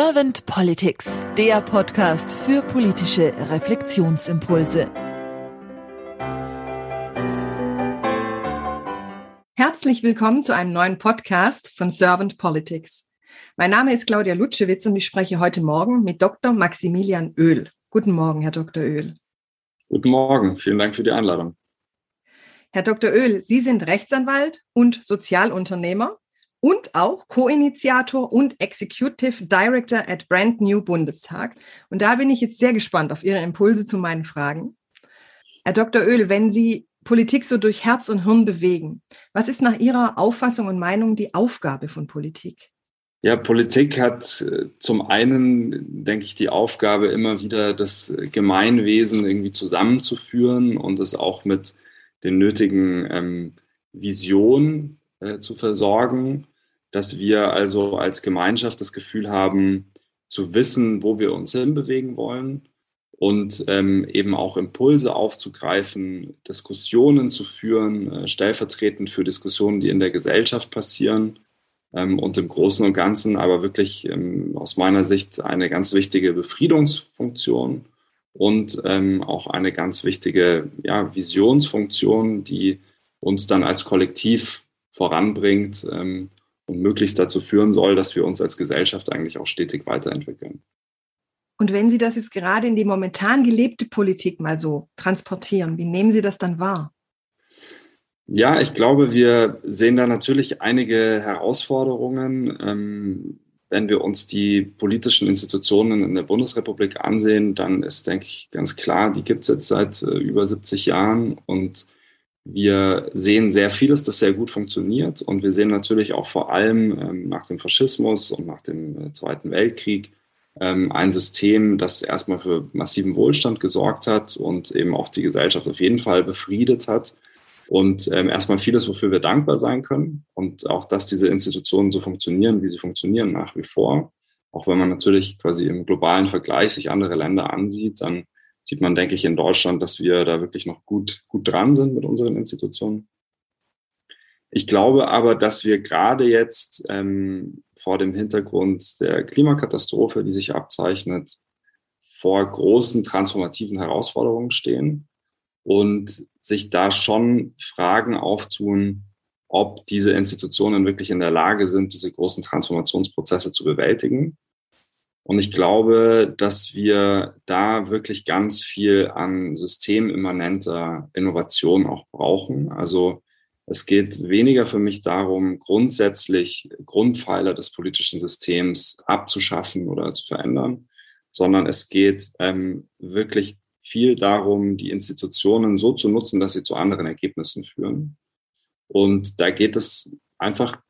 Servant Politics, der Podcast für politische Reflexionsimpulse. Herzlich willkommen zu einem neuen Podcast von Servant Politics. Mein Name ist Claudia Lutschewitz und ich spreche heute Morgen mit Dr. Maximilian Öl. Guten Morgen, Herr Dr. Öl. Guten Morgen, vielen Dank für die Einladung. Herr Dr. Öl, Sie sind Rechtsanwalt und Sozialunternehmer und auch Co-Initiator und Executive Director at Brand New Bundestag. Und da bin ich jetzt sehr gespannt auf Ihre Impulse zu meinen Fragen. Herr Dr. Öl, wenn Sie Politik so durch Herz und Hirn bewegen, was ist nach Ihrer Auffassung und Meinung die Aufgabe von Politik? Ja, Politik hat äh, zum einen, denke ich, die Aufgabe, immer wieder das Gemeinwesen irgendwie zusammenzuführen und es auch mit den nötigen ähm, Visionen äh, zu versorgen, dass wir also als Gemeinschaft das Gefühl haben, zu wissen, wo wir uns hinbewegen wollen und ähm, eben auch Impulse aufzugreifen, Diskussionen zu führen, äh, stellvertretend für Diskussionen, die in der Gesellschaft passieren ähm, und im Großen und Ganzen aber wirklich ähm, aus meiner Sicht eine ganz wichtige Befriedungsfunktion und ähm, auch eine ganz wichtige ja, Visionsfunktion, die uns dann als Kollektiv voranbringt ähm, und möglichst dazu führen soll, dass wir uns als Gesellschaft eigentlich auch stetig weiterentwickeln. Und wenn Sie das jetzt gerade in die momentan gelebte Politik mal so transportieren, wie nehmen Sie das dann wahr? Ja, ich glaube, wir sehen da natürlich einige Herausforderungen. Ähm, wenn wir uns die politischen Institutionen in der Bundesrepublik ansehen, dann ist, denke ich, ganz klar, die gibt es jetzt seit äh, über 70 Jahren und wir sehen sehr vieles, das sehr gut funktioniert und wir sehen natürlich auch vor allem ähm, nach dem Faschismus und nach dem äh, Zweiten Weltkrieg ähm, ein System, das erstmal für massiven Wohlstand gesorgt hat und eben auch die Gesellschaft auf jeden Fall befriedet hat und ähm, erstmal vieles, wofür wir dankbar sein können. Und auch, dass diese Institutionen so funktionieren, wie sie funktionieren nach wie vor. Auch wenn man natürlich quasi im globalen Vergleich sich andere Länder ansieht, dann sieht man, denke ich, in Deutschland, dass wir da wirklich noch gut, gut dran sind mit unseren Institutionen. Ich glaube aber, dass wir gerade jetzt ähm, vor dem Hintergrund der Klimakatastrophe, die sich abzeichnet, vor großen transformativen Herausforderungen stehen und sich da schon Fragen auftun, ob diese Institutionen wirklich in der Lage sind, diese großen Transformationsprozesse zu bewältigen. Und ich glaube, dass wir da wirklich ganz viel an systemimmanenter Innovation auch brauchen. Also es geht weniger für mich darum, grundsätzlich Grundpfeiler des politischen Systems abzuschaffen oder zu verändern, sondern es geht ähm, wirklich viel darum, die Institutionen so zu nutzen, dass sie zu anderen Ergebnissen führen. Und da geht es einfach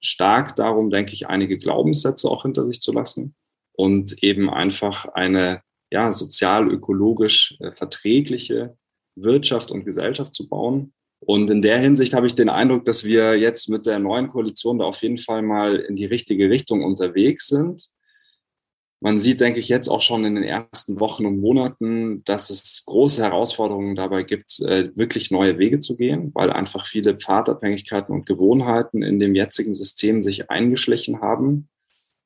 stark darum, denke ich, einige Glaubenssätze auch hinter sich zu lassen und eben einfach eine ja, sozial-ökologisch äh, verträgliche Wirtschaft und Gesellschaft zu bauen. Und in der Hinsicht habe ich den Eindruck, dass wir jetzt mit der neuen Koalition da auf jeden Fall mal in die richtige Richtung unterwegs sind man sieht, denke ich, jetzt auch schon in den ersten Wochen und Monaten, dass es große Herausforderungen dabei gibt, äh, wirklich neue Wege zu gehen, weil einfach viele Pfadabhängigkeiten und Gewohnheiten in dem jetzigen System sich eingeschlichen haben.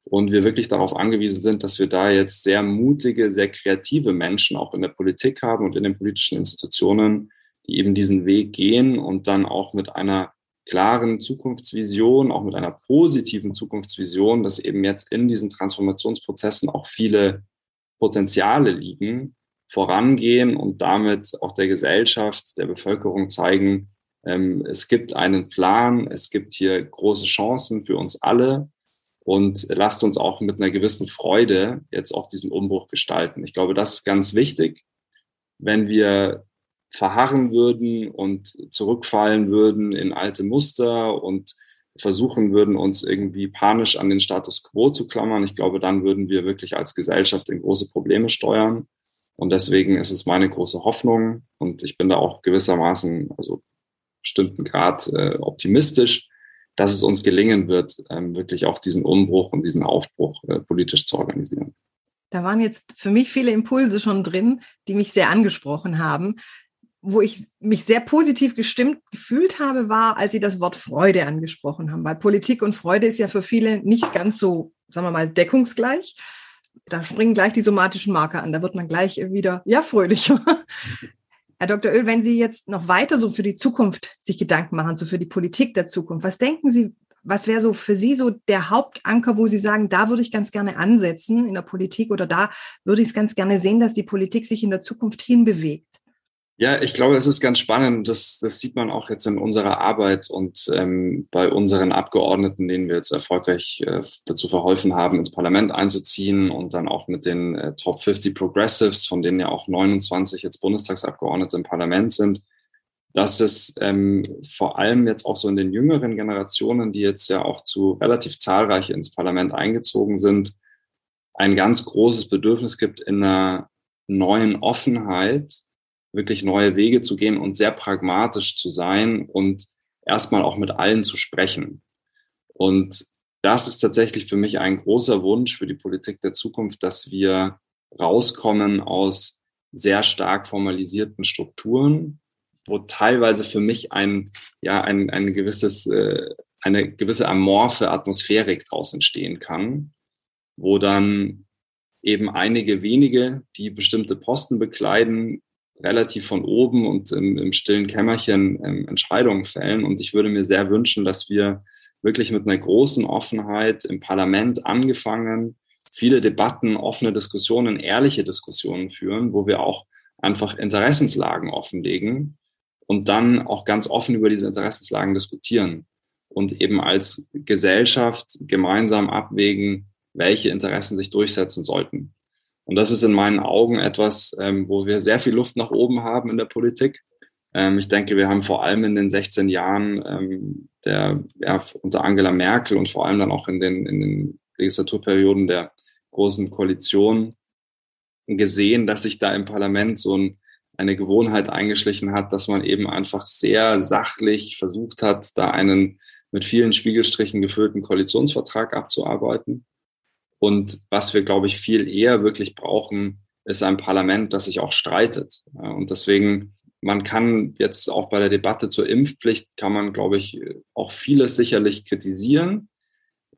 Und wir wirklich darauf angewiesen sind, dass wir da jetzt sehr mutige, sehr kreative Menschen auch in der Politik haben und in den politischen Institutionen, die eben diesen Weg gehen und dann auch mit einer klaren Zukunftsvision, auch mit einer positiven Zukunftsvision, dass eben jetzt in diesen Transformationsprozessen auch viele Potenziale liegen, vorangehen und damit auch der Gesellschaft, der Bevölkerung zeigen, ähm, es gibt einen Plan, es gibt hier große Chancen für uns alle und lasst uns auch mit einer gewissen Freude jetzt auch diesen Umbruch gestalten. Ich glaube, das ist ganz wichtig. Wenn wir verharren würden und zurückfallen würden in alte Muster und versuchen würden, uns irgendwie panisch an den Status quo zu klammern, ich glaube, dann würden wir wirklich als Gesellschaft in große Probleme steuern. Und deswegen ist es meine große Hoffnung und ich bin da auch gewissermaßen, also bestimmten Grad äh, optimistisch, dass es uns gelingen wird, ähm, wirklich auch diesen Umbruch und diesen Aufbruch äh, politisch zu organisieren. Da waren jetzt für mich viele Impulse schon drin, die mich sehr angesprochen haben wo ich mich sehr positiv gestimmt gefühlt habe, war, als Sie das Wort Freude angesprochen haben, weil Politik und Freude ist ja für viele nicht ganz so, sagen wir mal, deckungsgleich. Da springen gleich die somatischen Marker an, da wird man gleich wieder, ja, fröhlicher. Herr Dr. Öl, wenn Sie jetzt noch weiter so für die Zukunft sich Gedanken machen, so für die Politik der Zukunft, was denken Sie, was wäre so für Sie so der Hauptanker, wo Sie sagen, da würde ich ganz gerne ansetzen in der Politik oder da würde ich es ganz gerne sehen, dass die Politik sich in der Zukunft hinbewegt? Ja, ich glaube, es ist ganz spannend. Das, das sieht man auch jetzt in unserer Arbeit und ähm, bei unseren Abgeordneten, denen wir jetzt erfolgreich äh, dazu verholfen haben, ins Parlament einzuziehen und dann auch mit den äh, Top 50 Progressives, von denen ja auch 29 jetzt Bundestagsabgeordnete im Parlament sind, dass es ähm, vor allem jetzt auch so in den jüngeren Generationen, die jetzt ja auch zu relativ zahlreich ins Parlament eingezogen sind, ein ganz großes Bedürfnis gibt in einer neuen Offenheit, wirklich neue Wege zu gehen und sehr pragmatisch zu sein und erstmal auch mit allen zu sprechen. Und das ist tatsächlich für mich ein großer Wunsch für die Politik der Zukunft, dass wir rauskommen aus sehr stark formalisierten Strukturen, wo teilweise für mich ein, ja, ein, ein gewisses, äh, eine gewisse amorphe Atmosphärik draus entstehen kann, wo dann eben einige wenige, die bestimmte Posten bekleiden, relativ von oben und im, im stillen Kämmerchen ähm, Entscheidungen fällen. Und ich würde mir sehr wünschen, dass wir wirklich mit einer großen Offenheit im Parlament angefangen, viele Debatten, offene Diskussionen, ehrliche Diskussionen führen, wo wir auch einfach Interessenslagen offenlegen und dann auch ganz offen über diese Interessenslagen diskutieren und eben als Gesellschaft gemeinsam abwägen, welche Interessen sich durchsetzen sollten. Und das ist in meinen Augen etwas, ähm, wo wir sehr viel Luft nach oben haben in der Politik. Ähm, ich denke, wir haben vor allem in den 16 Jahren ähm, der, ja, unter Angela Merkel und vor allem dann auch in den, in den Legislaturperioden der großen Koalition gesehen, dass sich da im Parlament so ein, eine Gewohnheit eingeschlichen hat, dass man eben einfach sehr sachlich versucht hat, da einen mit vielen Spiegelstrichen gefüllten Koalitionsvertrag abzuarbeiten. Und was wir, glaube ich, viel eher wirklich brauchen, ist ein Parlament, das sich auch streitet. Und deswegen, man kann jetzt auch bei der Debatte zur Impfpflicht, kann man, glaube ich, auch vieles sicherlich kritisieren.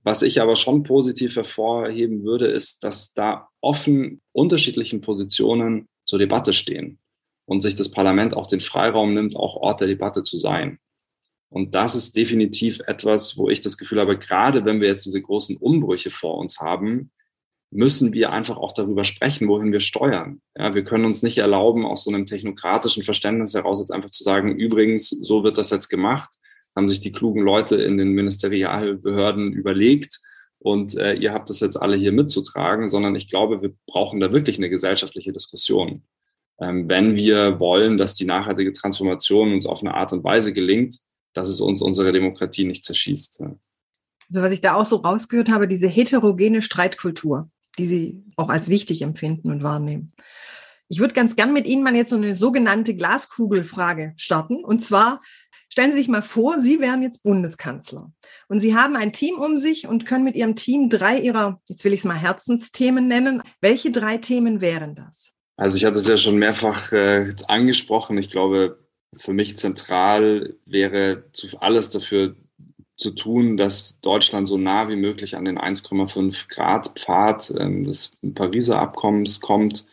Was ich aber schon positiv hervorheben würde, ist, dass da offen unterschiedlichen Positionen zur Debatte stehen und sich das Parlament auch den Freiraum nimmt, auch Ort der Debatte zu sein. Und das ist definitiv etwas, wo ich das Gefühl habe, gerade wenn wir jetzt diese großen Umbrüche vor uns haben, müssen wir einfach auch darüber sprechen, wohin wir steuern. Ja, wir können uns nicht erlauben, aus so einem technokratischen Verständnis heraus jetzt einfach zu sagen, übrigens, so wird das jetzt gemacht, haben sich die klugen Leute in den Ministerialbehörden überlegt und äh, ihr habt das jetzt alle hier mitzutragen, sondern ich glaube, wir brauchen da wirklich eine gesellschaftliche Diskussion. Ähm, wenn wir wollen, dass die nachhaltige Transformation uns auf eine Art und Weise gelingt, dass es uns unsere Demokratie nicht zerschießt. Also was ich da auch so rausgehört habe, diese heterogene Streitkultur, die Sie auch als wichtig empfinden und wahrnehmen. Ich würde ganz gern mit Ihnen mal jetzt so eine sogenannte Glaskugelfrage starten. Und zwar stellen Sie sich mal vor, Sie wären jetzt Bundeskanzler und Sie haben ein Team um sich und können mit Ihrem Team drei Ihrer, jetzt will ich es mal Herzensthemen nennen. Welche drei Themen wären das? Also ich hatte es ja schon mehrfach äh, angesprochen. Ich glaube, für mich zentral wäre alles dafür zu tun, dass Deutschland so nah wie möglich an den 1,5 Grad Pfad äh, des Pariser Abkommens kommt,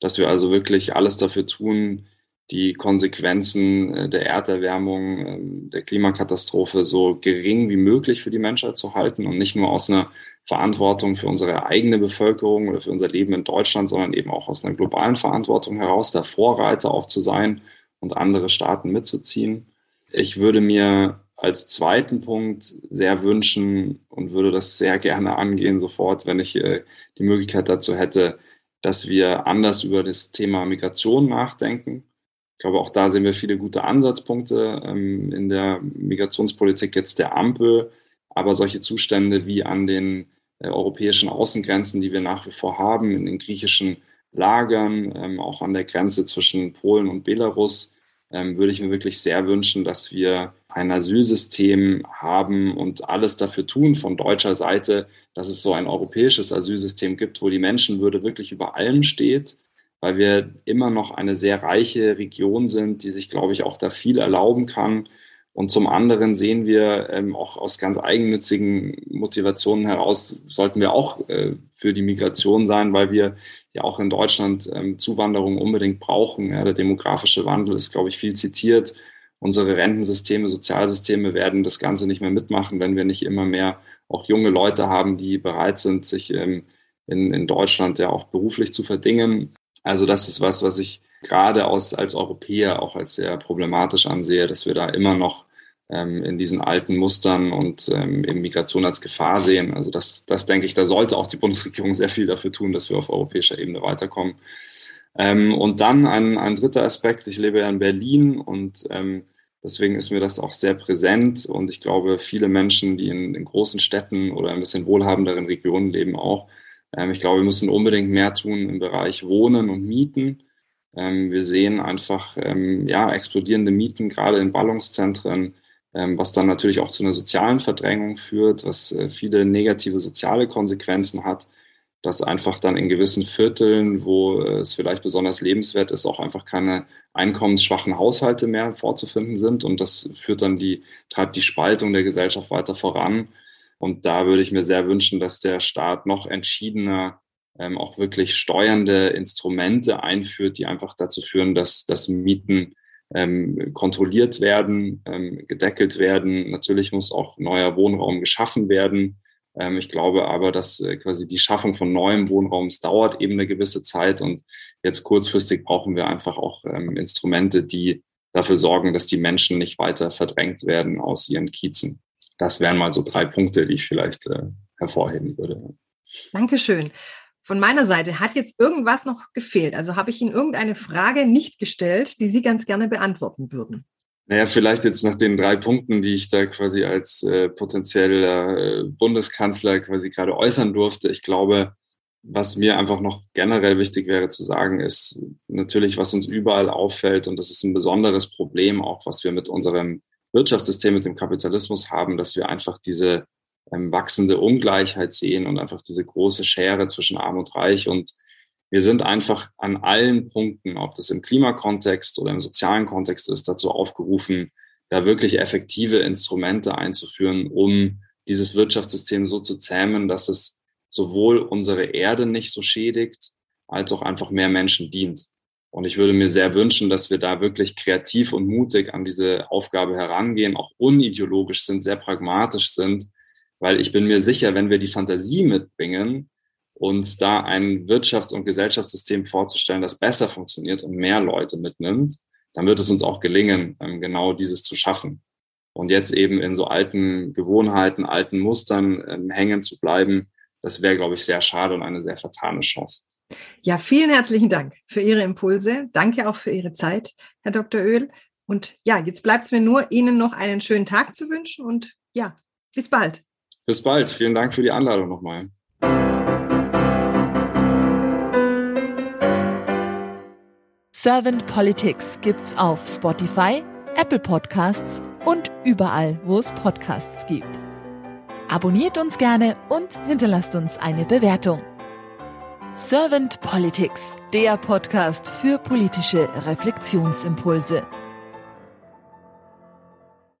dass wir also wirklich alles dafür tun, die Konsequenzen äh, der Erderwärmung, äh, der Klimakatastrophe so gering wie möglich für die Menschheit zu halten und nicht nur aus einer Verantwortung für unsere eigene Bevölkerung oder für unser Leben in Deutschland, sondern eben auch aus einer globalen Verantwortung heraus, der Vorreiter auch zu sein und andere Staaten mitzuziehen. Ich würde mir als zweiten Punkt sehr wünschen und würde das sehr gerne angehen sofort, wenn ich äh, die Möglichkeit dazu hätte, dass wir anders über das Thema Migration nachdenken. Ich glaube, auch da sehen wir viele gute Ansatzpunkte ähm, in der Migrationspolitik jetzt der Ampel. Aber solche Zustände wie an den äh, europäischen Außengrenzen, die wir nach wie vor haben, in den griechischen Lagern, ähm, auch an der Grenze zwischen Polen und Belarus, ähm, würde ich mir wirklich sehr wünschen, dass wir ein Asylsystem haben und alles dafür tun von deutscher Seite, dass es so ein europäisches Asylsystem gibt, wo die Menschenwürde wirklich über allem steht, weil wir immer noch eine sehr reiche Region sind, die sich, glaube ich, auch da viel erlauben kann. Und zum anderen sehen wir ähm, auch aus ganz eigennützigen Motivationen heraus, sollten wir auch äh, für die Migration sein, weil wir ja auch in Deutschland ähm, Zuwanderung unbedingt brauchen. Ja, der demografische Wandel ist, glaube ich, viel zitiert. Unsere Rentensysteme, Sozialsysteme werden das Ganze nicht mehr mitmachen, wenn wir nicht immer mehr auch junge Leute haben, die bereit sind, sich ähm, in, in Deutschland ja auch beruflich zu verdingen. Also das ist was, was ich gerade aus, als Europäer auch als sehr problematisch ansehe, dass wir da immer noch ähm, in diesen alten Mustern und ähm, Migration als Gefahr sehen. Also das, das denke ich, da sollte auch die Bundesregierung sehr viel dafür tun, dass wir auf europäischer Ebene weiterkommen. Ähm, und dann ein, ein dritter Aspekt, ich lebe ja in Berlin und ähm, deswegen ist mir das auch sehr präsent und ich glaube, viele Menschen, die in, in großen Städten oder ein bisschen wohlhabenderen Regionen leben auch, ähm, ich glaube, wir müssen unbedingt mehr tun im Bereich Wohnen und Mieten. Ähm, wir sehen einfach ähm, ja, explodierende Mieten, gerade in Ballungszentren, was dann natürlich auch zu einer sozialen Verdrängung führt, was äh, viele negative soziale Konsequenzen hat, dass einfach dann in gewissen Vierteln, wo es vielleicht besonders lebenswert ist, auch einfach keine einkommensschwachen Haushalte mehr vorzufinden sind. Und das führt dann die, treibt die Spaltung der Gesellschaft weiter voran. Und da würde ich mir sehr wünschen, dass der Staat noch entschiedener ähm, auch wirklich steuernde Instrumente einführt, die einfach dazu führen, dass, dass Mieten ähm, kontrolliert werden, ähm, gedeckelt werden. Natürlich muss auch neuer Wohnraum geschaffen werden. Ähm, ich glaube aber, dass äh, quasi die Schaffung von neuem Wohnraums dauert eben eine gewisse Zeit und jetzt kurzfristig brauchen wir einfach auch ähm, Instrumente, die dafür sorgen, dass die Menschen nicht weiter verdrängt werden aus ihren Kiezen das wären mal so drei Punkte, die ich vielleicht äh, hervorheben würde. Dankeschön. Von meiner Seite hat jetzt irgendwas noch gefehlt. Also habe ich Ihnen irgendeine Frage nicht gestellt, die Sie ganz gerne beantworten würden? Naja, vielleicht jetzt nach den drei Punkten, die ich da quasi als äh, potenzieller äh, Bundeskanzler quasi gerade äußern durfte. Ich glaube, was mir einfach noch generell wichtig wäre zu sagen, ist natürlich, was uns überall auffällt, und das ist ein besonderes Problem, auch was wir mit unserem Wirtschaftssystem, mit dem Kapitalismus haben, dass wir einfach diese wachsende Ungleichheit sehen und einfach diese große Schere zwischen Arm und Reich. Und wir sind einfach an allen Punkten, ob das im Klimakontext oder im sozialen Kontext ist, dazu aufgerufen, da wirklich effektive Instrumente einzuführen, um dieses Wirtschaftssystem so zu zähmen, dass es sowohl unsere Erde nicht so schädigt, als auch einfach mehr Menschen dient. Und ich würde mir sehr wünschen, dass wir da wirklich kreativ und mutig an diese Aufgabe herangehen, auch unideologisch sind, sehr pragmatisch sind, weil ich bin mir sicher, wenn wir die Fantasie mitbringen, uns da ein Wirtschafts- und Gesellschaftssystem vorzustellen, das besser funktioniert und mehr Leute mitnimmt, dann wird es uns auch gelingen, ähm, genau dieses zu schaffen. Und jetzt eben in so alten Gewohnheiten, alten Mustern ähm, hängen zu bleiben, das wäre, glaube ich, sehr schade und eine sehr vertane Chance. Ja, vielen herzlichen Dank für Ihre Impulse. Danke auch für Ihre Zeit, Herr Dr. Öl. Und ja, jetzt bleibt es mir nur, Ihnen noch einen schönen Tag zu wünschen und ja, bis bald. Bis bald. Vielen Dank für die Einladung nochmal. Servant Politics gibt's auf Spotify, Apple Podcasts und überall, wo es Podcasts gibt. Abonniert uns gerne und hinterlasst uns eine Bewertung. Servant Politics, der Podcast für politische Reflexionsimpulse.